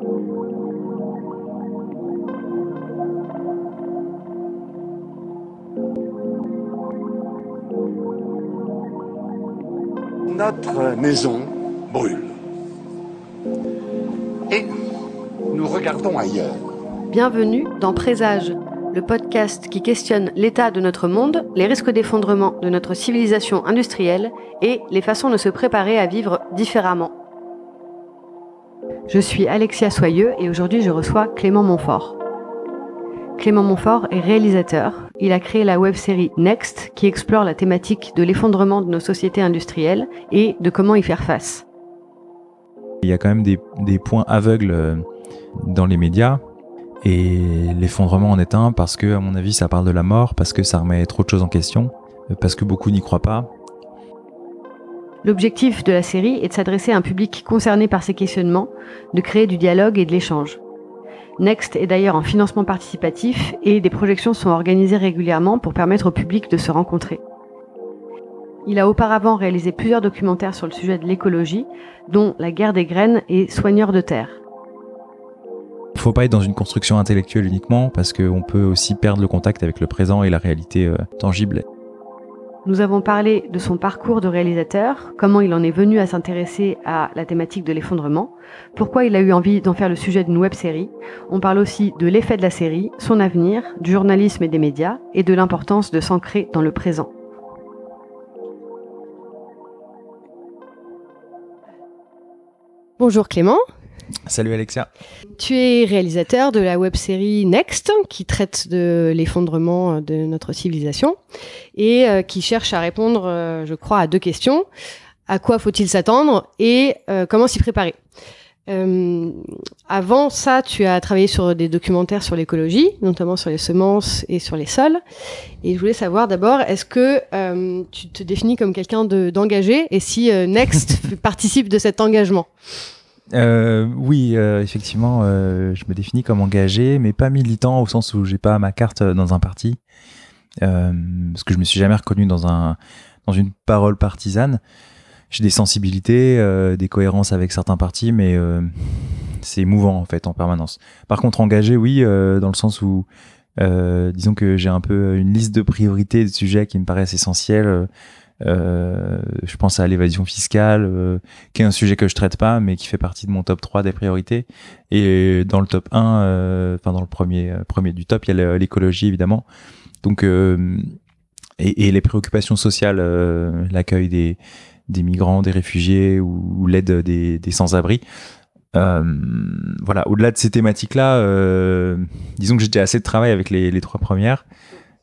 Notre maison brûle. Et nous regardons ailleurs. Bienvenue dans Présage, le podcast qui questionne l'état de notre monde, les risques d'effondrement de notre civilisation industrielle et les façons de se préparer à vivre différemment. Je suis Alexia Soyeux et aujourd'hui je reçois Clément Montfort. Clément Montfort est réalisateur. Il a créé la web-série Next qui explore la thématique de l'effondrement de nos sociétés industrielles et de comment y faire face. Il y a quand même des, points aveugles euh, dans les médias et l'effondrement en est un parce que, à mon avis, ça parle de la mort, parce que ça remet trop de choses en question, euh, parce que beaucoup n'y croient pas. L'objectif de la série est de s'adresser à un public concerné par ces questionnements, de créer du dialogue et de l'échange. Next est d'ailleurs en financement participatif et des projections sont organisées régulièrement pour permettre au public de se rencontrer. Il a auparavant réalisé plusieurs documentaires sur le sujet de l'écologie, dont La guerre des graines et Soigneur de terre. Il ne faut pas être dans une construction intellectuelle uniquement parce qu'on peut aussi perdre le contact avec le présent et la réalité euh, tangible. Nous avons parlé de son parcours de réalisateur, comment il en est venu à s'intéresser à la thématique de l'effondrement, pourquoi il a eu envie d'en faire le sujet d'une web-série. On parle aussi de l'effet de la série, son avenir, du journalisme et des médias, et de l'importance de s'ancrer dans le présent. Bonjour Clément. Salut Alexia. Tu es réalisateur de la web-série Next, qui traite de l'effondrement de notre civilisation et euh, qui cherche à répondre, euh, je crois, à deux questions. À quoi faut-il s'attendre et euh, comment s'y préparer? Avant ça, tu as travaillé sur des documentaires sur l'écologie, notamment sur les semences et sur les sols. Et je voulais savoir d'abord, est-ce que tu te définis comme quelqu'un d'engagé et si Next participe de cet engagement? Euh, oui, euh, effectivement, euh, je me définis comme engagé, mais pas militant au sens où j'ai pas ma carte dans un parti, parce que je me suis jamais reconnu dans un dans une parole partisane. J'ai des sensibilités, des cohérences avec certains partis, mais c'est émouvant en fait en permanence. Par contre, engagé, oui, dans le sens où disons que j'ai un peu une liste de priorités de sujets qui me paraissent essentiels euh, je pense à l'évasion fiscale, euh, qui est un sujet que je traite pas, mais qui fait partie de mon top 3 des priorités. Et dans le top 1, euh, enfin dans le premier, premier du top, il y a l'écologie évidemment. Donc et, et, les préoccupations sociales, l'accueil des, des migrants, des réfugiés ou, l'aide des, des sans-abri. Euh, voilà, au-delà de ces thématiques-là, euh, disons que j'ai assez de travail avec les, les trois premières.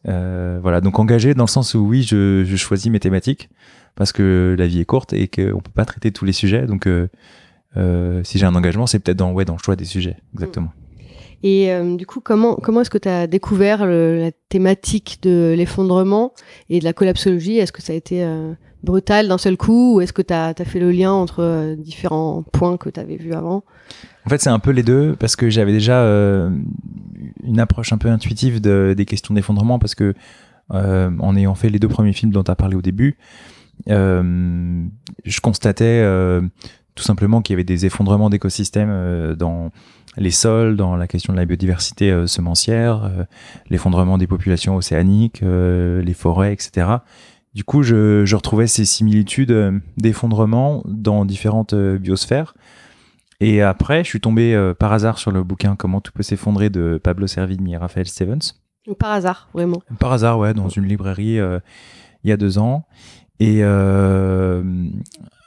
Euh, voilà, donc engagé dans le sens où oui, je, choisis mes thématiques parce que la vie est courte et qu'on peut pas traiter tous les sujets. Donc, euh, euh, si j'ai un engagement, c'est peut-être dans, ouais, dans le choix des sujets, exactement. Et du coup, comment, comment est-ce que tu as découvert la thématique de l'effondrement et de la collapsologie? Est-ce que ça a été euh, brutal d'un seul coup ou est-ce que tu as, fait le lien entre euh, différents points que tu avais vus avant? En fait, c'est un peu les deux parce que j'avais déjà une approche un peu intuitive de, des questions d'effondrement parce que en ayant fait les deux premiers films dont tu as parlé au début, je constatais tout simplement qu'il y avait des effondrements d'écosystèmes dans les sols, dans la question de la biodiversité euh, semencière, euh, l'effondrement des populations océaniques, euh, les forêts, etc. Du coup, je, je retrouvais ces similitudes d'effondrement dans différentes biosphères. Et après, je suis tombé par hasard sur le bouquin Comment tout peut s'effondrer de Pablo Servigne et Raphaël Stevens. Par hasard, vraiment. Par hasard, ouais, dans une librairie il y a deux ans. Et euh,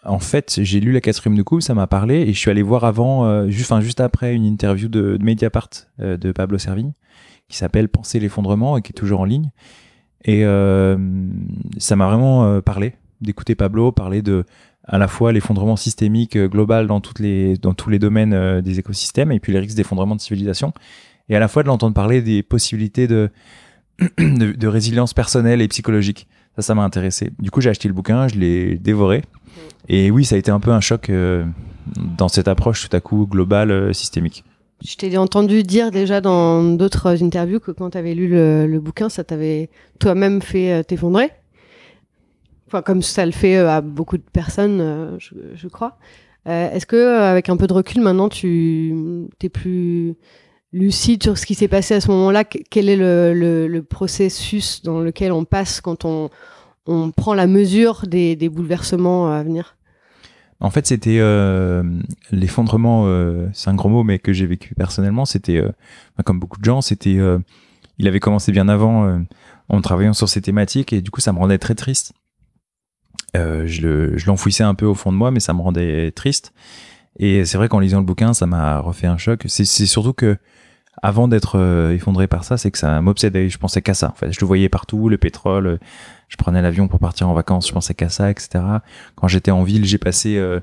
en fait, j'ai lu la quatrième de coupe, ça m'a parlé, et je suis allé voir avant, euh, juste, enfin, juste après, une interview de, Mediapart euh, de Pablo Servigne, qui s'appelle Penser l'effondrement et qui est toujours en ligne. Et euh, ça m'a vraiment parlé d'écouter Pablo parler de à la fois l'effondrement systémique global dans toutes les dans tous les domaines des écosystèmes et puis les risques d'effondrement de civilisation et à la fois de l'entendre parler des possibilités de, de résilience personnelle et psychologique. Ça, ça m'a intéressé. Du coup, j'ai acheté le bouquin, je l'ai dévoré. Et oui, ça a été un peu un choc euh, dans cette approche tout à coup globale, euh, systémique. Je t'ai entendu dire déjà dans d'autres interviews que quand tu avais lu le, bouquin, ça t'avait toi-même fait euh, t'effondrer. Enfin, comme ça le fait à beaucoup de personnes, je, crois. Est-ce que avec un peu de recul maintenant, tu es plus lucide sur ce qui s'est passé à ce moment-là? Quel est le, processus dans lequel on passe quand on, prend la mesure des bouleversements à venir? En fait, c'était euh, l'effondrement, euh, c'est un gros mot, mais que j'ai vécu personnellement. C'était, euh, comme beaucoup de gens, c'était, il avait commencé bien avant en travaillant sur ces thématiques et du coup, ça me rendait très triste. je l'enfouissais un peu au fond de moi, mais ça me rendait triste. Et c'est vrai qu'en lisant le bouquin, ça m'a refait un choc. C'est surtout que avant d'être effondré par ça, c'est que ça m'obsédait. Je pensais qu'à ça. En fait, je le voyais partout, le pétrole, je prenais l'avion pour partir en vacances, je pensais qu'à ça, etc. Quand j'étais en ville, j'ai passé, euh,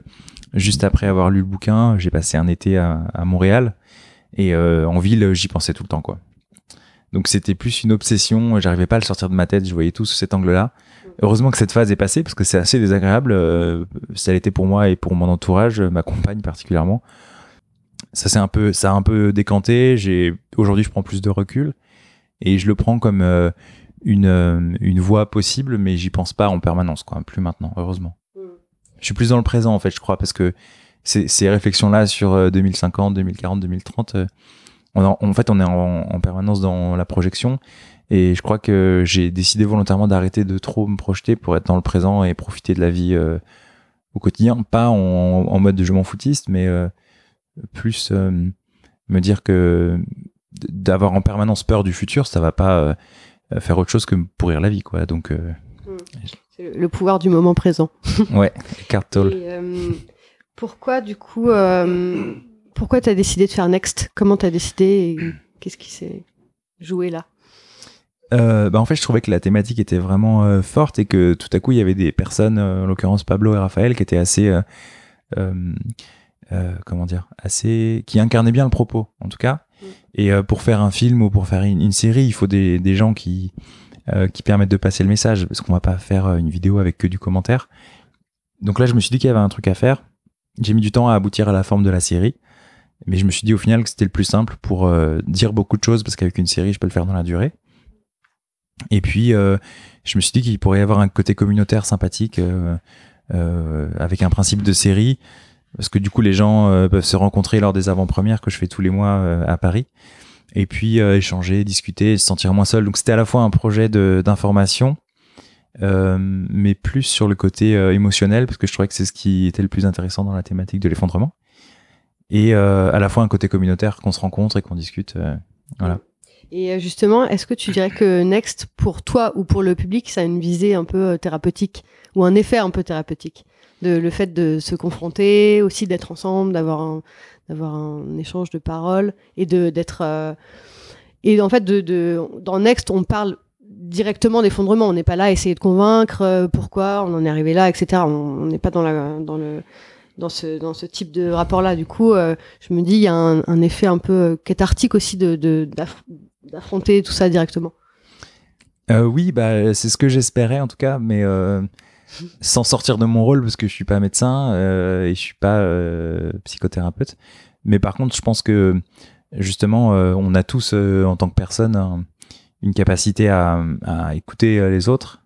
juste après avoir lu le bouquin, j'ai passé un été à, Montréal. Et euh, en ville, j'y pensais tout le temps, quoi. Donc c'était plus une obsession, j'arrivais pas à le sortir de ma tête, je voyais tout sous cet angle-là. Heureusement que cette phase est passée parce que c'est assez désagréable. Euh, ça l'était pour moi et pour mon entourage, ma compagne particulièrement. Ça s'est un peu, ça a un peu décanté. J'ai aujourd'hui, je prends plus de recul et je le prends comme une, euh, une voie possible, mais j'y pense pas en permanence, quoi, plus maintenant, heureusement. Mm. Je suis plus dans le présent, en fait, je crois, parce que ces, ces réflexions-là sur 2050, 2040, 2030, on en fait, on est en, permanence dans la projection. Et je crois que j'ai décidé volontairement d'arrêter de trop me projeter pour être dans le présent et profiter de la vie euh, au quotidien. Pas en, en, mode de je m'en foutiste, mais euh, plus me dire que d'avoir en permanence peur du futur, ça va pas euh, faire autre chose que pourrir la vie, quoi. Donc, euh, c'est le pouvoir du moment présent. ouais, carte euh, pourquoi, du coup, pourquoi tu as décidé de faire Next? Comment tu as décidé Qu'est-ce qui s'est joué là? Bah en fait, je trouvais que la thématique était vraiment forte et que tout à coup, il y avait des personnes, en l'occurrence Pablo et Raphaël, qui étaient assez, comment dire, assez, qui incarnaient bien le propos, en tout cas. Et euh, pour faire un film ou pour faire une, série, il faut des, des gens qui, euh, qui permettent de passer le message, parce qu'on va pas faire euh, une vidéo avec que du commentaire. Donc là, je me suis dit qu'il y avait un truc à faire. J'ai mis du temps à aboutir à la forme de la série, mais je me suis dit au final que c'était le plus simple pour dire beaucoup de choses, parce qu'avec une série, je peux le faire dans la durée. Et puis, je me suis dit qu'il pourrait y avoir un côté communautaire sympathique avec un principe de série parce que du coup les gens euh, peuvent se rencontrer lors des avant-premières que je fais tous les mois euh, à Paris et puis euh, échanger, discuter, se sentir moins seul. Donc c'était à la fois un projet d'information, mais plus sur le côté émotionnel parce que je trouvais que c'est ce qui était le plus intéressant dans la thématique de l'effondrement, et à la fois un côté communautaire qu'on se rencontre et qu'on discute. voilà. Et justement, est-ce que tu dirais que Next, pour toi ou pour le public, ça a une visée un peu thérapeutique ou un effet un peu thérapeutique? De, le fait de se confronter, aussi d'être ensemble, d'avoir un, d'avoir un échange de paroles et de d'être euh, et en fait de, de, dans Next on parle directement d'effondrement. On n'est pas là à essayer de convaincre euh, pourquoi on en est arrivé là etc on n'est pas dans la dans le dans ce dans ce type de rapport là du coup euh, je me dis il y a un, un, effet un peu cathartique aussi de d'affronter tout ça directement. Oui bah c'est ce que j'espérais en tout cas mais sans sortir de mon rôle parce que je suis pas médecin euh, et je suis pas euh, psychothérapeute. Mais par contre, je pense que justement, euh, on a tous en tant que personne une capacité à, écouter les autres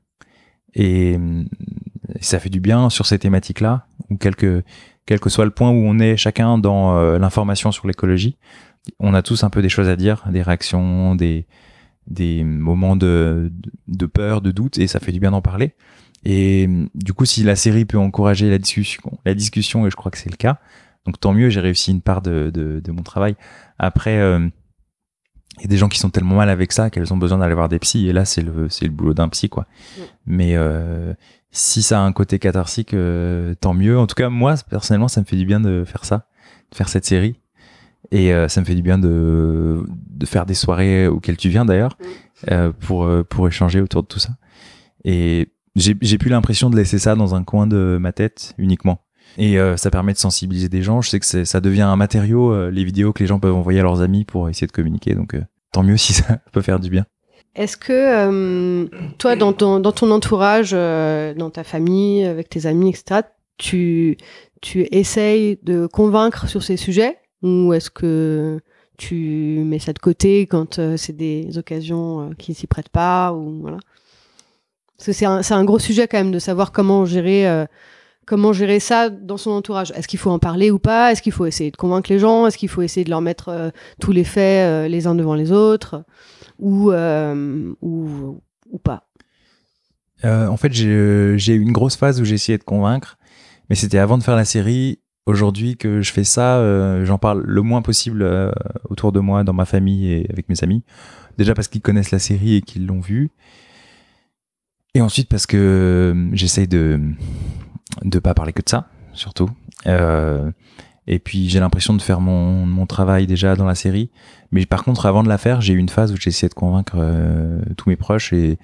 et, ça fait du bien sur ces thématiques-là, ou quel que, quel que soit le point où on est chacun dans l'information sur l'écologie, on a tous un peu des choses à dire, des réactions, des, des moments de, de peur, de doute, et ça fait du bien d'en parler. Et du coup, si la série peut encourager la discussion, la discussion, et je crois que c'est le cas, donc tant mieux, j'ai réussi une part de, de, de mon travail. Après, euh, il y a des gens qui sont tellement mal avec ça qu'elles ont besoin d'aller voir des psys, et là, c'est le, c'est le boulot d'un psy, quoi. Mais euh, si ça a un côté catharsique, euh, tant mieux. En tout cas, moi, personnellement, ça me fait du bien de faire ça, de faire cette série. Et euh, ça me fait du bien de, de faire des soirées auxquelles tu viens d'ailleurs, pour, pour échanger autour de tout ça. Et j'ai plus l'impression de laisser ça dans un coin de ma tête uniquement. Et euh, ça permet de sensibiliser des gens. Je sais que ça devient un matériau, euh, les vidéos que les gens peuvent envoyer à leurs amis pour essayer de communiquer. Donc euh, tant mieux si ça peut faire du bien. Est-ce que toi, dans ton, dans ton entourage, dans ta famille, avec tes amis, etc., tu, tu essayes de convaincre sur ces sujets? Ou est-ce que tu mets ça de côté quand c'est des occasions qui s'y prêtent pas ou voilà? Parce que c'est un, gros sujet quand même de savoir comment gérer, euh, comment gérer ça dans son entourage Est-ce qu'il faut en parler ou pas? Est-ce qu'il faut essayer de convaincre les gens? Est-ce qu'il faut essayer de leur mettre euh, tous les faits euh, les uns devant les autres? Ou, ou pas? En fait, j'ai eu une grosse phase où j'ai essayé de convaincre, mais c'était avant de faire la série. Aujourd'hui que je fais ça, j'en parle le moins possible autour de moi, dans ma famille et avec mes amis. Déjà parce qu'ils connaissent la série et qu'ils l'ont vue. Et ensuite parce que j'essaye de de pas parler que de ça, surtout. Euh, et puis j'ai l'impression de faire mon, mon, travail déjà dans la série. Mais par contre, avant de la faire, j'ai eu une phase où j'ai essayé de convaincre euh, tous mes proches et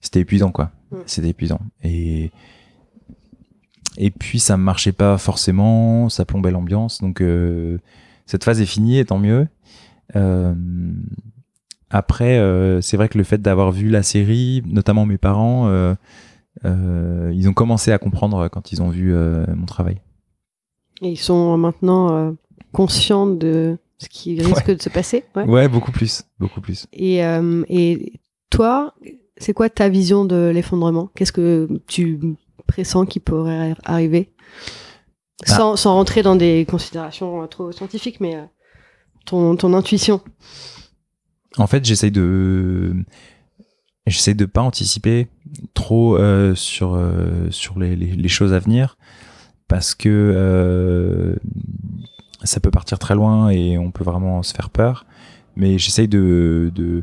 c'était épuisant, quoi. Mm. C'était épuisant. Et et puis ça ne marchait pas forcément, ça plombait l'ambiance. Donc euh, cette phase est finie, et tant mieux. Euh, après, euh, c'est vrai que le fait d'avoir vu la série, notamment mes parents, euh, euh, ils ont commencé à comprendre quand ils ont vu mon travail. Et ils sont maintenant conscients de ce qui risque de se passer ouais. ouais. beaucoup plus. Beaucoup plus. Et, et toi, c'est quoi ta vision de l'effondrement? Qu'est-ce que tu pressens qui pourrait arriver? Ah. sans, sans, rentrer dans des considérations trop scientifiques, mais ton, ton intuition En fait, j'essaye de j'essaie de pas anticiper trop euh, sur euh, sur les, les, choses à venir parce que euh, ça peut partir très loin et on peut vraiment se faire peur. Mais j'essaye de, de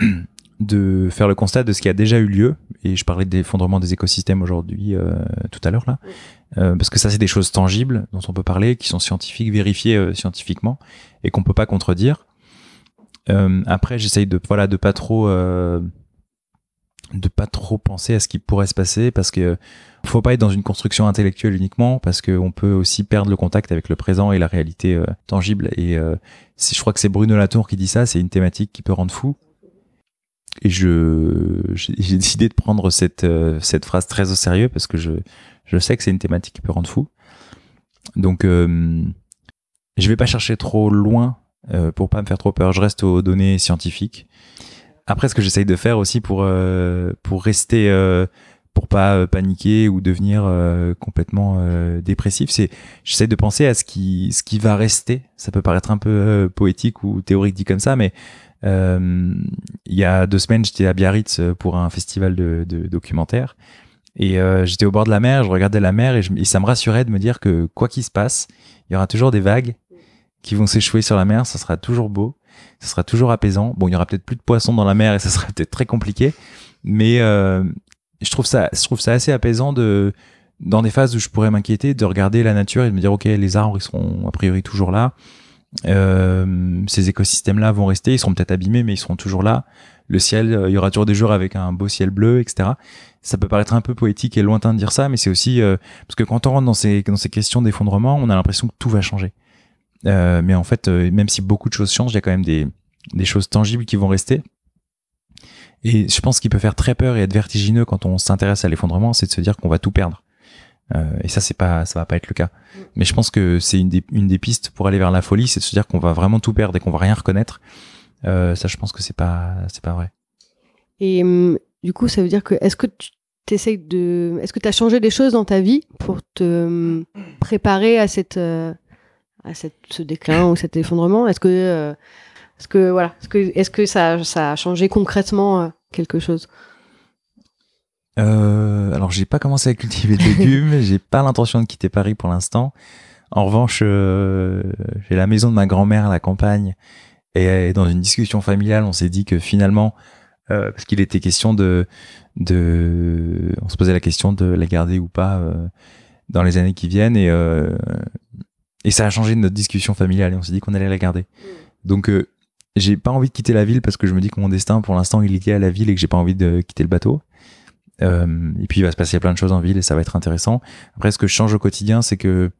de faire le constat de ce qui a déjà eu lieu. Et je parlais d'effondrement des écosystèmes aujourd'hui euh, tout à l'heure là. Euh, parce que ça c'est des choses tangibles dont on peut parler qui sont scientifiques vérifiées euh, scientifiquement et qu'on peut pas contredire après j'essaye de voilà de pas trop de pas trop penser à ce qui pourrait se passer parce que faut pas être dans une construction intellectuelle uniquement parce qu'on peut aussi perdre le contact avec le présent et la réalité euh, tangible. Et euh, je crois que c'est Bruno Latour qui dit ça c'est une thématique qui peut rendre fou. Et je j'ai décidé de prendre cette euh, cette phrase très au sérieux parce que je je sais que c'est une thématique qui peut rendre fou. Donc euh, je vais pas chercher trop loin pour pas me faire trop peur. Je reste aux données scientifiques. Après, ce que j'essaye de faire aussi pour euh, pour rester euh, pour pas euh, paniquer ou devenir euh, complètement euh, dépressif, c'est j'essaie de penser à ce qui ce qui va rester. Ça peut paraître un peu poétique ou théorique dit comme ça, mais il y a deux semaines, j'étais à Biarritz pour un festival de, de documentaires. Et j'étais au bord de la mer, je regardais la mer et, je, et ça me rassurait de me dire que quoi qu'il se passe, il y aura toujours des vagues qui vont s'échouer sur la mer, ça sera toujours beau ça sera toujours apaisant. Bon, il y aura peut-être plus de poissons dans la mer et ça sera peut-être très compliqué, mais euh, je trouve ça, je trouve ça assez apaisant de dans des phases où je pourrais m'inquiéter de regarder la nature et de me dire ok les arbres ils seront a priori toujours là, euh, ces écosystèmes là vont rester, ils seront peut-être abîmés mais ils seront toujours là. Le ciel, euh, il y aura toujours des jours avec un beau ciel bleu, etc. Ça peut paraître un peu poétique et lointain de dire ça, mais c'est aussi euh, parce que quand on rentre dans ces dans ces questions d'effondrement, on a l'impression que tout va changer. Euh, mais en fait, euh, même si beaucoup de choses changent, il y a quand même des, des choses tangibles qui vont rester. Et je pense qu'il peut faire très peur et être vertigineux quand on s'intéresse à l'effondrement, c'est de se dire qu'on va tout perdre. Euh, et ça, c'est pas, ça va pas être le cas. Mais je pense que c'est une des, une des pistes pour aller vers la folie, c'est de se dire qu'on va vraiment tout perdre et qu'on va rien reconnaître. Ça, je pense que c'est pas, c'est pas vrai. Et hum, du coup, ça veut dire que est-ce que tu de, est-ce que tu as changé des choses dans ta vie pour te hum, préparer à cette à cette, ce déclin ou cet effondrement. Est-ce que, euh, est-ce que voilà, est-ce que, est-ce que ça, ça a changé concrètement euh, quelque chose? Euh, alors j'ai pas commencé à cultiver de légumes, j'ai pas l'intention de quitter Paris pour l'instant. En revanche, euh, j'ai la maison de ma grand-mère à la campagne. Et dans une discussion familiale, on s'est dit que finalement, euh, parce qu'il était question de, de, on se posait la question de la garder ou pas euh, dans les années qui viennent. Et et ça a changé notre discussion familiale et on s'est dit qu'on allait la garder. Mm. Donc euh, j'ai pas envie de quitter la ville parce que je me dis que mon destin pour l'instant il est lié à la ville et que j'ai pas envie de quitter le bateau. Euh, et puis il va se passer plein de choses en ville et ça va être intéressant. Après ce que je change au quotidien c'est que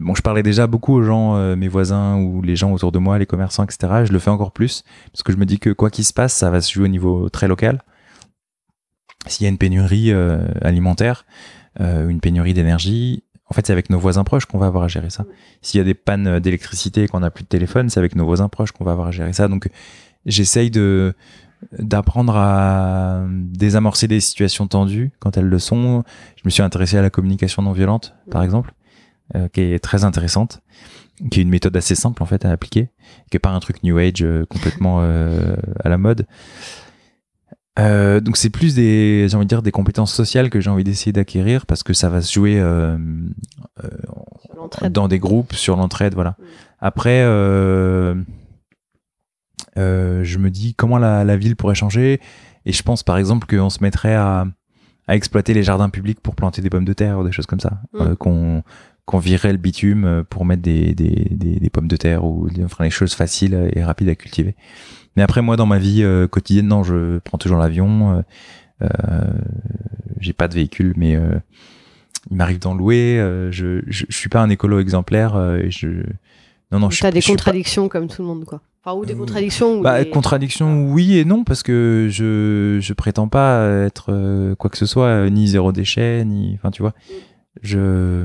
bon je parlais déjà beaucoup aux gens, euh, mes voisins ou les gens autour de moi, les commerçants etc. Je le fais encore plus parce que je me dis que quoi qu'il se passe ça va se jouer au niveau très local. S'il y a une pénurie euh, alimentaire, une pénurie d'énergie, en fait, c'est avec nos voisins proches qu'on va avoir à gérer ça. S'il y a des pannes d'électricité et qu'on n'a plus de téléphone, c'est avec nos voisins proches qu'on va avoir à gérer ça. Donc, j'essaye de d'apprendre à désamorcer des situations tendues quand elles le sont. Je me suis intéressé à la communication non violente, par exemple, euh, qui est très intéressante, qui est une méthode assez simple en fait à appliquer, qui est pas un truc New Age euh, complètement euh, à la mode. Euh, donc c'est plus des, j'ai envie de dire, des compétences sociales que j'ai envie d'essayer d'acquérir parce que ça va se jouer euh, euh, dans des groupes sur l'entraide, voilà. Mm. Après, euh, euh, je me dis comment la, la ville pourrait changer et je pense par exemple qu'on se mettrait à, à exploiter les jardins publics pour planter des pommes de terre ou des choses comme ça, Mm. Euh, qu'on qu'on virerait le bitume pour mettre des, des, des, des pommes de terre ou des, enfin, les choses faciles et rapides à cultiver. Mais après, moi, dans ma vie euh, quotidienne, non, je prends toujours l'avion. Euh, euh, j'ai pas de véhicule, mais il m'arrive d'en louer. je, je, je suis pas un écolo exemplaire. et je non non. je suis- des pas- contradictions comme tout le monde, quoi. Enfin, ou des contradictions. ou Bah, des- contradiction, oui et non, parce que je je prétends pas être quoi que ce soit, ni zéro déchet, ni enfin tu vois, je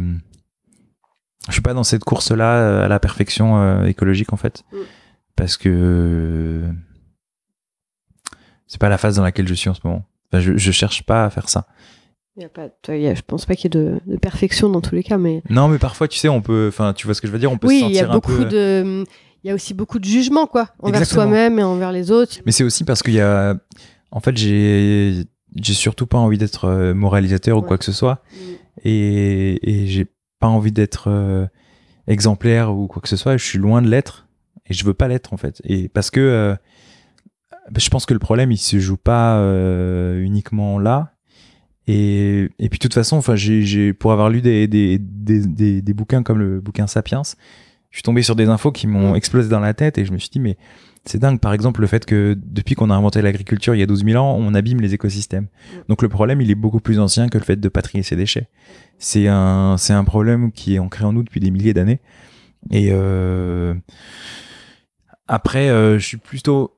je suis pas dans cette course là à la perfection euh, écologique en fait, Mm. Parce que euh, c'est pas la phase dans laquelle je suis en ce moment. Enfin, je je cherche pas à faire ça. Y a pas, y a- je pense pas qu'il y ait de, de perfection dans tous les cas, mais Non, mais parfois tu sais, on peut, enfin tu vois ce que je veux dire, on peut oui, se il y sentir a un beaucoup peu. de, il y a aussi beaucoup de jugement, quoi, envers soi-même et envers les autres. Mais c'est aussi parce qu'il y a. En fait, j'ai j'ai surtout pas envie d'être euh, moralisateur ou quoi que ce soit. Et, et j'ai pas envie d'être euh, exemplaire ou quoi que ce soit. Je suis loin de l'être. Et je veux pas l'être, en fait. Et parce que euh, je pense que le problème, il se joue pas euh, uniquement là. Et, et puis, de toute façon, enfin, j'ai, pour avoir lu des, des, des, des, des bouquins comme le bouquin Sapiens, je suis tombé sur des infos qui m'ont explosé dans la tête et je me suis dit, mais c'est dingue, par exemple, le fait que depuis qu'on a inventé l'agriculture il y a 12 000 ans, on abîme les écosystèmes. Donc le problème, il est beaucoup plus ancien que le fait de pas trier ses déchets. C'est un, c'est un problème qui est ancré en nous depuis des milliers d'années. Et euh, après, euh, je suis plutôt...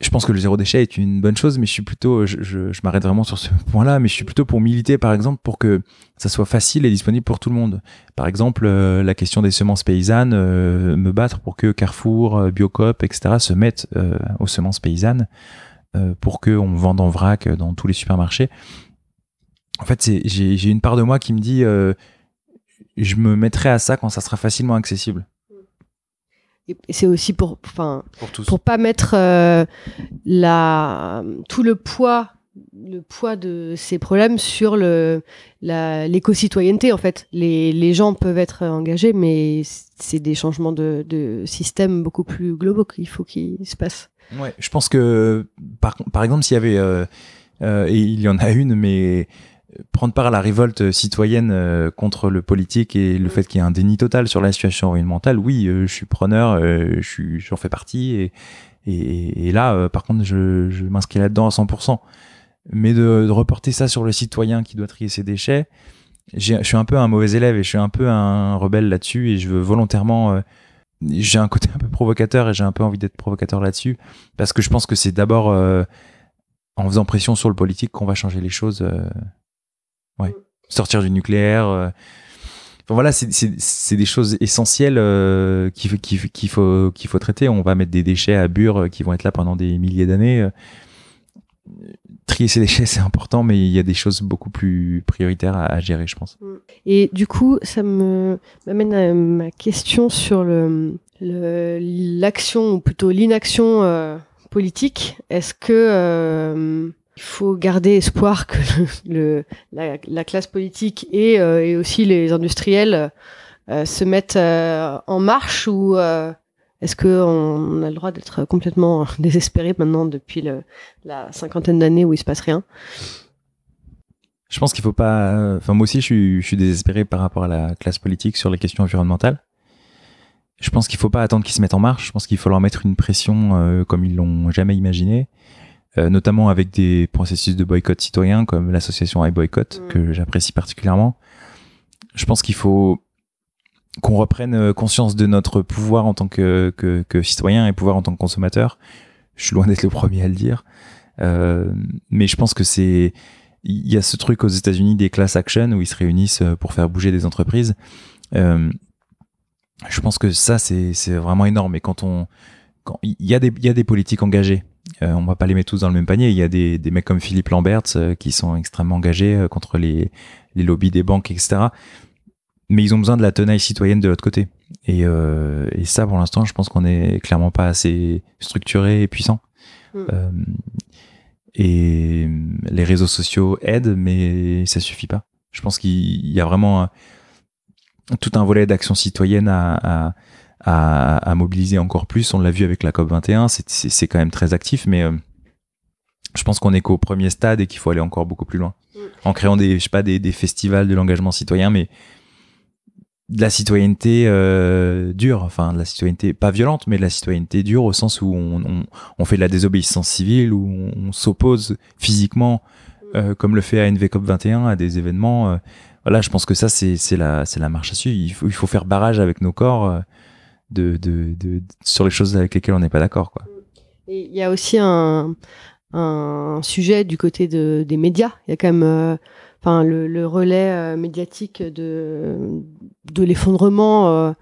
Je pense que le zéro déchet est une bonne chose, mais je suis plutôt, je, je, je m'arrête vraiment sur ce point-là, mais je suis plutôt pour militer, par exemple, pour que ça soit facile et disponible pour tout le monde. Par exemple, euh, la question des semences paysannes, euh, me battre pour que Carrefour, euh, Biocop, etc. se mettent euh, aux semences paysannes euh, pour qu'on vende en vrac dans tous les supermarchés. En fait, j'ai une part de moi qui me dit, je me mettrai à ça quand ça sera facilement accessible c'est aussi pour, enfin, pour tous. pour pas mettre euh, la, tout le poids, le poids de ces problèmes sur le, l'éco-citoyenneté, en fait. Les, les gens peuvent être engagés, mais c'est des changements de, de système beaucoup plus globaux qu'il faut qu'ils se passent. Ouais, je pense que par, par exemple, s'il y avait, euh, euh, et il y en a une, mais prendre part à la révolte citoyenne euh, contre le politique et le fait qu'il y ait un déni total sur la situation environnementale, oui, euh, je suis preneur, euh, je j'en fais partie, et, et, et là, par contre, je, je m'inscris là-dedans à 100%. Mais de, de reporter ça sur le citoyen qui doit trier ses déchets, je suis un peu un mauvais élève et je suis un peu un rebelle là-dessus et je veux volontairement euh, j'ai un côté un peu provocateur et j'ai un peu envie d'être provocateur là-dessus parce que je pense que c'est d'abord euh, en faisant pression sur le politique qu'on va changer les choses. euh, ouais, sortir du nucléaire. euh. Enfin voilà, c'est- des choses essentielles euh, qu'il faut- qu'il faut- qu'il faut traiter. On va mettre des déchets à Bure euh, qui vont être là pendant des milliers d'années. euh. Trier ces déchets, c'est important, mais il y a des choses beaucoup plus prioritaires à, gérer, je pense. Et du coup, ça m'amène à ma question sur le le- l'action ou plutôt l'inaction euh, politique. Est-ce que euh, il faut garder espoir que la, la classe politique et, euh, aussi les industriels euh, se mettent euh, en marche ou est-ce que on a le droit d'être complètement désespéré maintenant depuis la cinquantaine d'années où il se passe rien? Je pense qu'il faut pas. Enfin, moi aussi, je suis, désespéré par rapport à la classe politique sur les questions environnementales. Je pense qu'il faut pas attendre qu'ils se mettent en marche. Je pense qu'il faut leur mettre une pression comme ils l'ont jamais imaginé, euh, notamment avec des processus de boycott citoyen comme l'association iBoycott Mm. que j'apprécie particulièrement. Je pense qu'il faut qu'on reprenne euh, conscience de notre pouvoir en tant que, que, que citoyen et pouvoir en tant que consommateur. Je suis loin d'être le premier à le dire, Euh, mais je pense que c'est il y a ce truc aux États-Unis des class action où ils se réunissent pour faire bouger des entreprises. Euh, je pense que ça c'est c'est vraiment énorme. Et quand on quand il y a des il y a des politiques engagées Euh, on va pas les mettre tous dans le même panier. Il y a des, des mecs comme Philippe Lambert euh, qui sont extrêmement engagés euh, contre les, les lobbies des banques, etc. Mais ils ont besoin de la tenaille citoyenne de l'autre côté. Et, euh, et ça, pour l'instant, je pense qu'on est clairement pas assez structuré et puissant. Mm. Et les réseaux sociaux aident, mais ça suffit pas. Je pense qu'il y a vraiment tout un volet d'action citoyenne à, à, à, à mobiliser encore plus. On l'a vu avec la COP 21, c'est- quand même très actif, mais euh, je pense qu'on est qu'au premier stade et qu'il faut aller encore beaucoup plus loin. Mm. En créant des, je sais pas, des, des festivals de l'engagement citoyen, mais de la citoyenneté euh, dure, enfin de la citoyenneté pas violente, mais de la citoyenneté dure au sens où on, on, on fait de la désobéissance civile, où on, on s'oppose physiquement, euh, comme le fait ANV COP 21, à des événements. euh, voilà, je pense que ça c'est la marche à suivre. Il faut il faut faire barrage avec nos corps de, de, sur les choses avec lesquelles on n'est pas d'accord, quoi. Et il y a aussi un, un sujet du côté de, des médias. Il y a quand même euh, le, relais euh, médiatique de, de l'effondrement euh,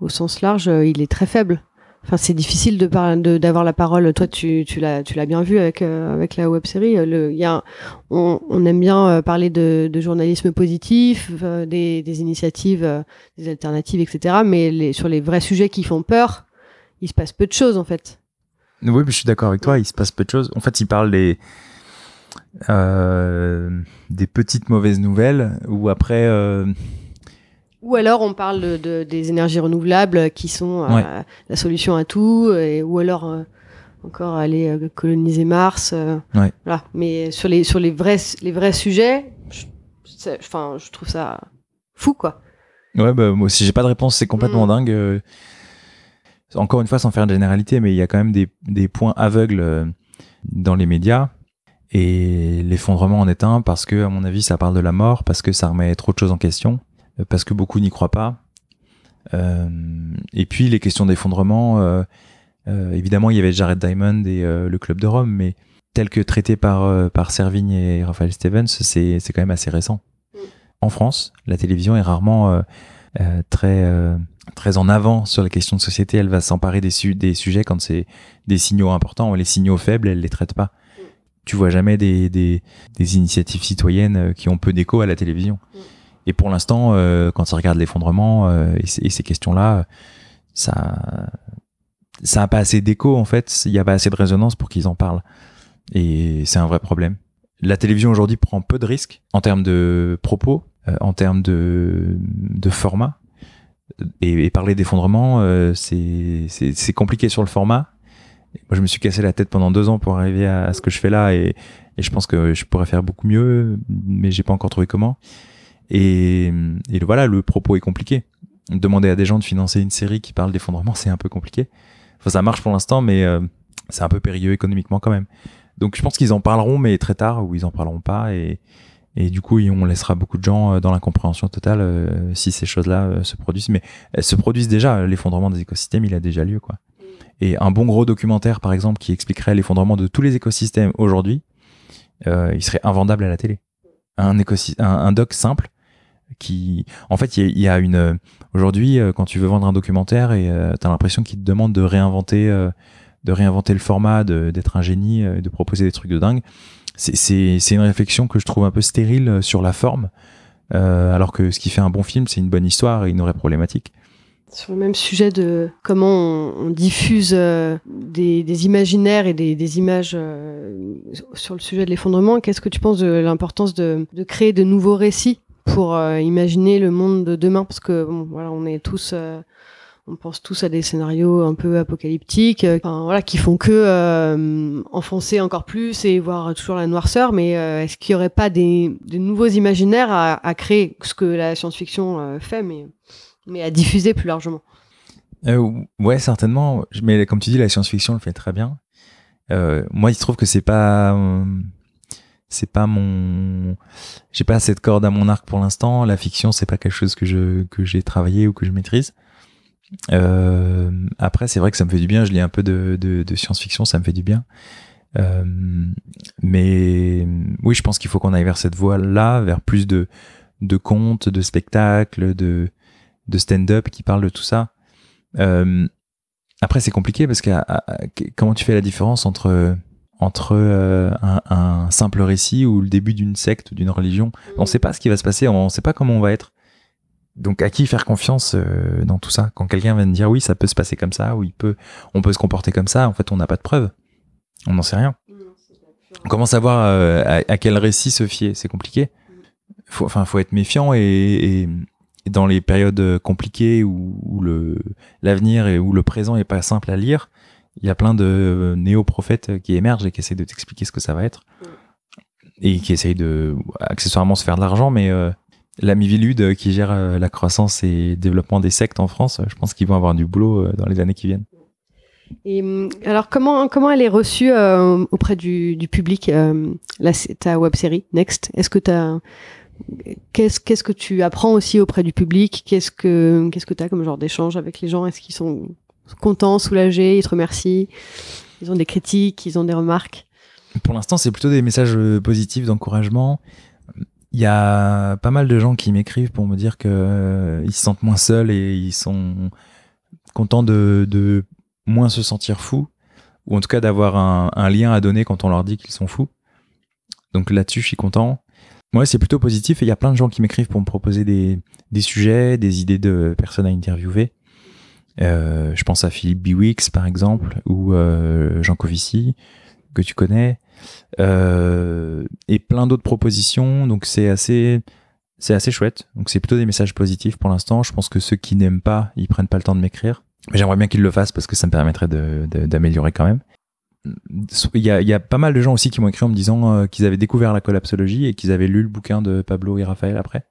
au sens large, il est très faible. Enfin, c'est difficile de par- d'avoir la parole. Toi, tu, tu l'as tu l'as bien vu avec euh, avec la web série. Le, y a, on, on aime bien euh, parler de, de journalisme positif, euh, des, des initiatives, des alternatives, etc. Mais sur les vrais sujets qui font peur, il se passe peu de choses en fait. Oui, mais je suis d'accord avec toi. Il se passe peu de choses. En fait, il parle des des petites mauvaises nouvelles ou après. Ou alors on parle de, de- des énergies renouvelables qui sont euh, la solution à tout, et, ou alors euh, encore aller euh, coloniser Mars. Ouais. Voilà. Mais sur les sur les vrais les vrais sujets, enfin je trouve ça fou quoi. Ouais, bah, moi aussi, j'ai pas de réponse, c'est complètement Mm. dingue. Encore une fois, sans faire de généralité, mais il y a quand même des, des points aveugles dans les médias. Et l'effondrement en est un parce que, à mon avis, ça parle de la mort, parce que ça remet trop de choses en question, parce que beaucoup n'y croient pas. Euh, et puis, les questions d'effondrement, euh, euh, évidemment, il y avait Jared Diamond et le Club de Rome, mais tel que traité par, par Servigne et Raphaël Stevens, c'est quand même assez récent. En France, la télévision est rarement très très en avant sur les questions de société. Elle va s'emparer des, su- des sujets quand c'est des signaux importants. Les signaux faibles, elle les traite pas. Tu vois jamais des, des, initiatives citoyennes qui ont peu d'écho à la télévision. Et pour l'instant, euh, quand on regarde l'effondrement euh, et, ces- questions-là, ça ça a pas assez d'écho en fait. Il y a pas assez de résonance pour qu'ils en parlent. Et c'est un vrai problème. La télévision aujourd'hui prend peu de risques en termes de propos, euh, en termes de, de format. Et, parler d'effondrement, euh, c'est compliqué sur le format. Moi, je me suis cassé la tête pendant deux ans pour arriver à, à ce que je fais là, et, et je pense que je pourrais faire beaucoup mieux, mais j'ai pas encore trouvé comment. Et, et voilà, le propos est compliqué. Demander à des gens de financer une série qui parle d'effondrement, c'est un peu compliqué. Enfin, ça marche pour l'instant, mais euh, c'est un peu périlleux économiquement quand même. Donc, je pense qu'ils en parleront, mais très tard, ou ils en parleront pas, et, et du coup, on laissera beaucoup de gens euh, dans l'incompréhension totale euh, si ces choses-là euh, se produisent. Mais elles se produisent déjà. L'effondrement des écosystèmes, il a déjà lieu, quoi. Et un bon gros documentaire, par exemple, qui expliquerait l'effondrement de tous les écosystèmes aujourd'hui, euh, il serait invendable à la télé. Un, un, un doc simple qui, en fait, il y a- une aujourd'hui euh, quand tu veux vendre un documentaire et euh, t'as l'impression qu'il te demande de réinventer, euh, de réinventer le format, d'être un génie, euh, de proposer des trucs de dingue. C'est- une réflexion que je trouve un peu stérile euh, sur la forme, euh, alors que ce qui fait un bon film, c'est une bonne histoire et une vraie problématique. Sur le même sujet de comment on, diffuse euh, des, imaginaires et des, images euh, sur le sujet de l'effondrement, qu'est-ce que tu penses de l'importance de créer de nouveaux récits? Pour euh, imaginer le monde de demain Parce que voilà, on est tous, euh, on pense tous à des scénarios un peu apocalyptiques, euh, voilà, qui font que enfoncer encore plus et voir toujours la noirceur. Mais est-ce qu'il y aurait pas des, nouveaux imaginaires à, à créer, ce que la science-fiction fait, mais mais à diffuser plus largement? Ouais, certainement. Mais comme tu dis, la science-fiction le fait très bien. Moi, il se trouve que c'est pas, c'est pas mon, j'ai pas cette corde à mon arc pour l'instant. La fiction, c'est pas quelque chose que je que j'ai travaillé ou que je maîtrise. Euh, après, c'est vrai que ça me fait du bien. Je lis un peu de, de, de science-fiction, ça me fait du bien. Euh, mais oui, je pense qu'il faut qu'on aille vers cette voie-là, vers plus de de contes, de spectacles, de de stand-up qui parlent de tout ça. Euh, après, c'est compliqué parce que comment tu fais la différence entre entre euh, un, un simple récit ou le début d'une secte ou d'une religion On sait pas ce qui va se passer, on sait pas comment on va être. Donc à qui faire confiance euh, dans tout ça? Quand quelqu'un vient de dire oui, ça peut se passer comme ça, ou il peut, on peut se comporter comme ça, en fait, on n'a pas de preuves. On n'en sait rien. Comment savoir euh, à, à quel récit se fier C'est compliqué. Faut, enfin, faut être méfiant et, et- et dans les périodes compliquées où, l'avenir et où le présent est pas simple à lire, il y a plein de euh, néo-prophètes qui émergent et qui essaient de t'expliquer ce que ça va être et qui essayent de accessoirement se faire de l'argent, mais euh, l'ami Vilude euh, qui gère euh, la croissance et le développement des sectes en France, euh, je pense qu'ils vont avoir du boulot euh, dans les années qui viennent. Et hum, alors, comment, comment elle est reçue euh, auprès du, du public, euh, la, ta web série Next? Est-ce que t'as. Qu'est-ce, qu'est-ce que tu apprends aussi auprès du public? Qu'est-ce que qu'est-ce que tu as comme genre d'échange avec les gens? Est-ce qu'ils sont contents, soulagés Ils te remercient Ils ont des critiques Ils ont des remarques Pour l'instant, c'est plutôt des messages euh, positifs d'encouragement. Il y a pas mal de gens qui m'écrivent pour me dire que euh, se sentent moins seuls et ils sont contents de, moins se sentir fous, ou en tout cas d'avoir un, lien à donner quand on leur dit qu'ils sont fous. Donc là-dessus, je suis content. Moi, c'est plutôt positif et il y a plein de gens qui m'écrivent pour me proposer des sujets, des idées de personnes à interviewer. Euh, je pense à Philippe Biwix, par exemple, ou euh, Jean Covici, que tu connais, euh, et plein d'autres propositions. Donc c'est assez, c'est assez chouette. Donc c'est plutôt des messages positifs pour l'instant. Je pense que ceux qui n'aiment pas, ils prennent pas le temps de m'écrire. Mais j'aimerais bien qu'ils le fassent parce que ça me permettrait d'améliorer quand même. Il y, a, il y a pas mal de gens aussi qui m'ont écrit en me disant euh, qu'ils avaient découvert la collapsologie et qu'ils avaient lu le bouquin de Pablo et Raphaël après.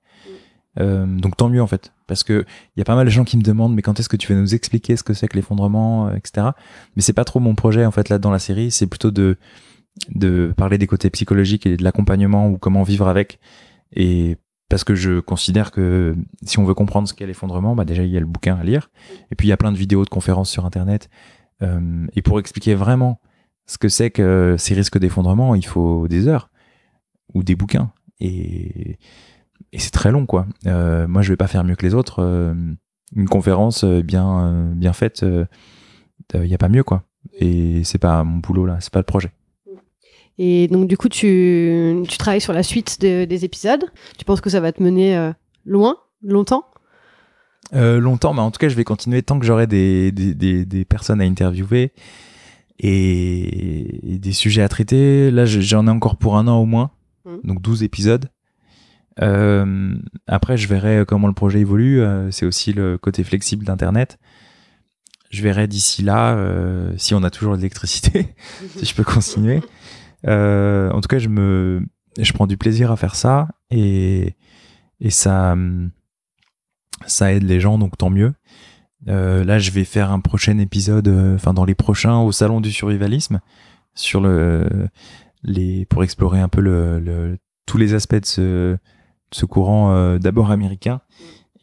Euh, donc tant mieux en fait, parce que il y a pas mal de gens qui me demandent mais quand est-ce que tu vas nous expliquer ce que c'est que l'effondrement, euh, etc. Mais c'est pas trop mon projet en fait là dans la série, c'est plutôt de de parler des côtés psychologiques et de l'accompagnement ou comment vivre avec. Et parce que je considère que si on veut comprendre ce qu'est l'effondrement, bah déjà il y a le bouquin à lire, et puis il y a plein de vidéos de conférences sur internet. Euh, et pour expliquer vraiment ce que c'est que ces risques d'effondrement, il faut des heures ou des bouquins. Et, et c'est très long, quoi. Euh, moi, je vais pas faire mieux que les autres. Euh, une conférence euh, bien, bien faite, il n'y a pas mieux, quoi. Et c'est pas mon boulot, là. C'est pas le projet. Et donc, du coup, tu, tu travailles sur la suite de- des épisodes. Tu penses que ça va te mener loin, longtemps? Euh, longtemps, mais en tout cas, je vais continuer tant que j'aurai des, des, des, des personnes à interviewer et, et des sujets à traiter. Là, je- j'en ai encore pour un an au moins, Mhm. donc 12 épisodes. Euh, après, je verrai comment le projet évolue. Euh, c'est aussi le côté flexible d'Internet. Je verrai d'ici là euh, si on a toujours l'électricité, si je peux continuer. En tout cas, je me, je prends du plaisir à faire ça et, et ça, ça aide les gens, donc tant mieux. Là, je vais faire un prochain épisode, enfin dans les prochains, au salon du survivalisme, sur le, les, pour explorer un peu le, tous les aspects de ce, ce courant euh, d'abord américain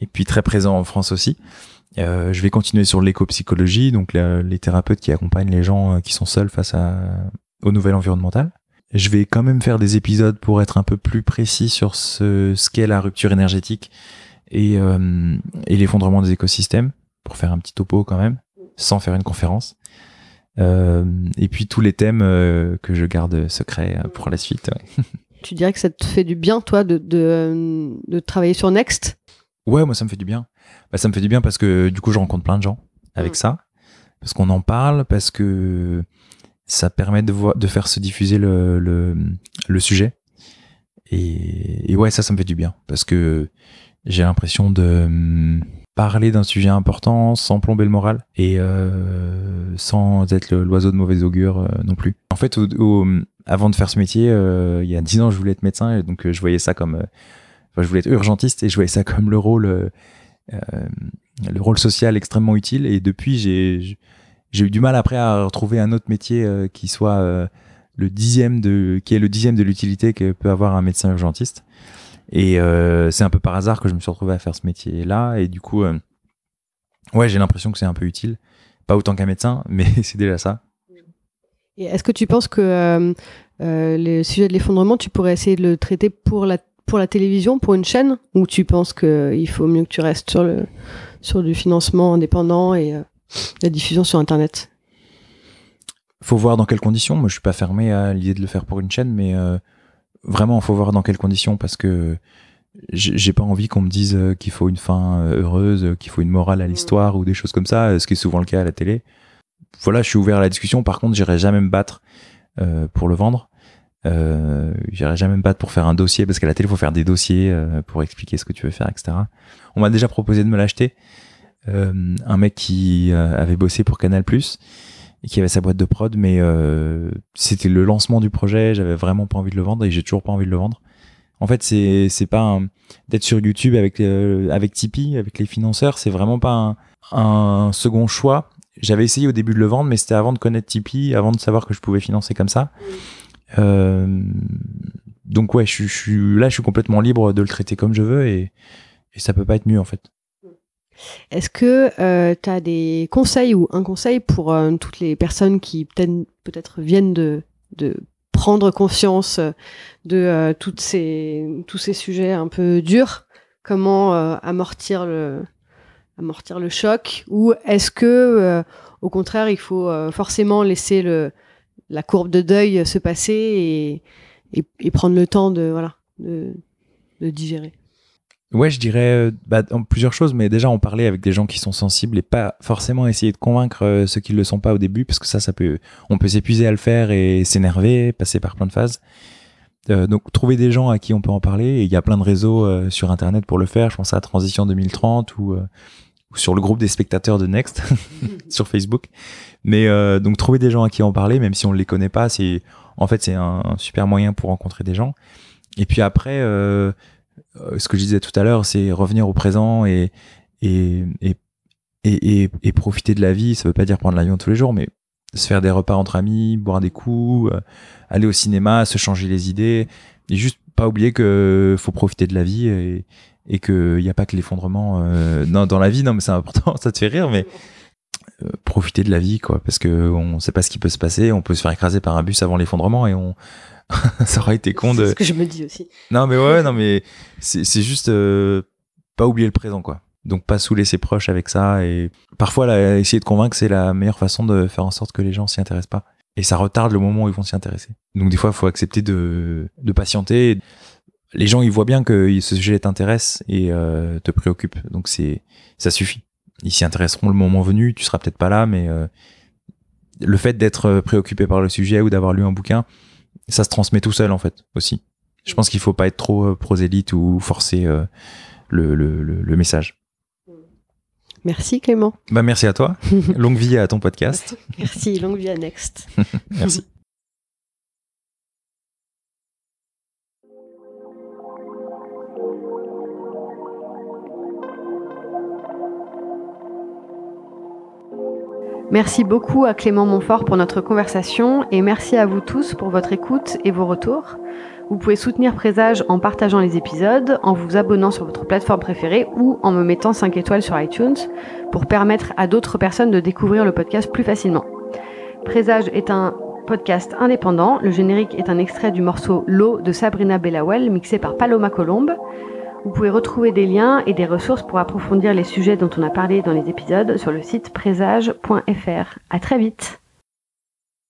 et puis très présent en France aussi. Euh, je vais continuer sur l'éco-psychologie, donc les thérapeutes qui accompagnent les gens euh, qui sont seuls face à, au nouvel environnemental. Je vais quand même faire des épisodes pour être un peu plus précis sur ce, qu'est la rupture énergétique et, l'effondrement des écosystèmes, pour faire un petit topo quand même, sans faire une conférence. Et puis tous les thèmes que je garde secrets pour la suite. Tu dirais que ça te fait du bien, toi, de, de, de travailler sur Next? Ouais, moi ça me fait du bien. Bah, ça me fait du bien parce que du coup je rencontre plein de gens avec Mm. ça, parce qu'on en parle, parce que ça permet de, voir, de faire se diffuser le, le, le sujet. Et, et ouais, ça, ça me fait du bien parce que j'ai l'impression de hum, parler d'un sujet important sans plomber le moral et euh, sans être l'oiseau de mauvais augure euh, non plus. En fait, au- au- avant de faire ce métier, euh, il y a dix ans, je voulais être médecin et donc euh, je voyais ça comme euh, Enfin, je voulais être urgentiste et je voyais ça comme le rôle, le rôle social extrêmement utile. Et depuis, j'ai, eu du mal après à retrouver un autre métier qui soit le dixième de, qui est le dixième de l'utilité que peut avoir un médecin urgentiste. Et c'est un peu par hasard que je me suis retrouvé à faire ce métier-là. Et du coup, ouais, j'ai l'impression que c'est un peu utile. Pas autant qu'un médecin, mais c'est déjà ça. Est-ce que tu penses que euh, euh, le sujet de l'effondrement, tu pourrais essayer de le traiter pour la, pour la télévision, pour une chaîne? Ou tu penses qu'il faut mieux que tu restes sur, le, sur du financement indépendant et, euh, la diffusion sur Internet? Faut voir dans quelles conditions. Moi, je suis pas fermé à l'idée de le faire pour une chaîne, mais euh, vraiment, faut voir dans quelles conditions parce que j'ai pas envie qu'on me dise euh, qu'il faut une fin euh, heureuse, euh, qu'il faut une morale à l'histoire ou des choses comme ça, euh, ce qui est souvent le cas à la télé. Voilà, je suis ouvert à la discussion. Par contre, j'irai jamais me battre euh, pour le vendre. Euh, j'irai jamais me battre pour faire un dossier parce qu'à la télé, il faut faire des dossiers euh, pour expliquer ce que tu veux faire, etc. On m'a déjà proposé de me l'acheter. Euh, un mec qui euh, avait bossé pour Canal et qui avait sa boîte de prod, mais c'était le lancement du projet. J'avais vraiment pas envie de le vendre et j'ai toujours pas envie de le vendre. En fait, c'est c'est pas d'être sur YouTube avec euh, avec Tipeee, avec les financeurs, c'est vraiment pas un, un second choix. J'avais essayé au début de le vendre, mais c'était avant de connaître Tipeee, avant de savoir que je pouvais financer comme ça. Euh, donc ouais, là, je suis complètement libre de le traiter comme je veux et, et ça peut pas être mieux en fait. Est-ce que tu as des conseils ou un conseil pour euh, toutes les personnes qui peut-être viennent de, prendre conscience euh, de euh, toutes ces, tous ces sujets un peu durs? Comment euh, amortir, le, amortir le choc Ou est-ce que, euh, au contraire, il faut euh, forcément laisser la courbe de deuil se passer et, prendre le temps de, voilà, de, digérer? Ouais, je dirais euh, bah, plusieurs choses, mais déjà en parler avec des gens qui sont sensibles et pas forcément essayer de convaincre ceux qui ne le sont pas au début, parce que ça, ça peut, on peut s'épuiser à le faire et s'énerver, passer par plein de phases. Euh, donc trouver des gens à qui on peut en parler. Et il y a plein de réseaux euh, sur Internet pour le faire. Je pense à Transition 2030 ou, euh, sur le groupe des spectateurs de Next sur Facebook. Mais euh, donc trouver des gens à qui en parler, même si on ne les connaît pas, c'est en fait c'est un, super moyen pour rencontrer des gens. Et puis après, euh, euh, ce que je disais tout à l'heure, c'est revenir au présent et et, et et, et, profiter de la vie. Ça veut pas dire prendre l'avion tous les jours, mais se faire des repas entre amis, boire des coups, euh, aller au cinéma, se changer les idées, et juste pas oublier que faut profiter de la vie et, et qu'il n'y a pas que l'effondrement euh, dans, dans la vie. Non, mais c'est important, ça te fait rire, mais euh, profiter de la vie, quoi, parce que on sait pas ce qui peut se passer. On peut se faire écraser par un bus avant l'effondrement et on ça aurait été con de C'est ce que je me dis aussi. non mais ouais, non mais c'est c'est juste euh, pas oublier le présent quoi. Donc pas saouler ses proches avec ça et parfois là, essayer de convaincre c'est la meilleure façon de faire en sorte que les gens s'y intéressent pas. Et ça retarde le moment où ils vont s'y intéresser. Donc des fois il faut accepter de, de patienter. Les gens ils voient bien que ce sujet t'intéresse et euh, te préoccupe. Donc c'est ça suffit. Ils s'y intéresseront le moment venu. Tu seras peut-être pas là mais euh, le fait d'être préoccupé par le sujet ou d'avoir lu un bouquin, ça se transmet tout seul en fait aussi. Je pense qu'il faut pas être trop euh, prosélyte ou forcer le, le, le message. Merci Clément. Bah merci à toi. Longue vie à ton podcast. Merci, longue vie à Next. Merci. Merci beaucoup à Clément Montfort pour notre conversation et merci à vous tous pour votre écoute et vos retours. Vous pouvez soutenir Présage en partageant les épisodes, en vous abonnant sur votre plateforme préférée ou en me mettant 5 étoiles sur iTunes pour permettre à d'autres personnes de découvrir le podcast plus facilement. Présage est un podcast indépendant. Le générique est un extrait du morceau L'eau de Sabrina Bellawell mixé par Paloma Colombe. Vous pouvez retrouver des liens et des ressources pour approfondir les sujets dont on a parlé dans les épisodes sur le site présage.fr. À très vite!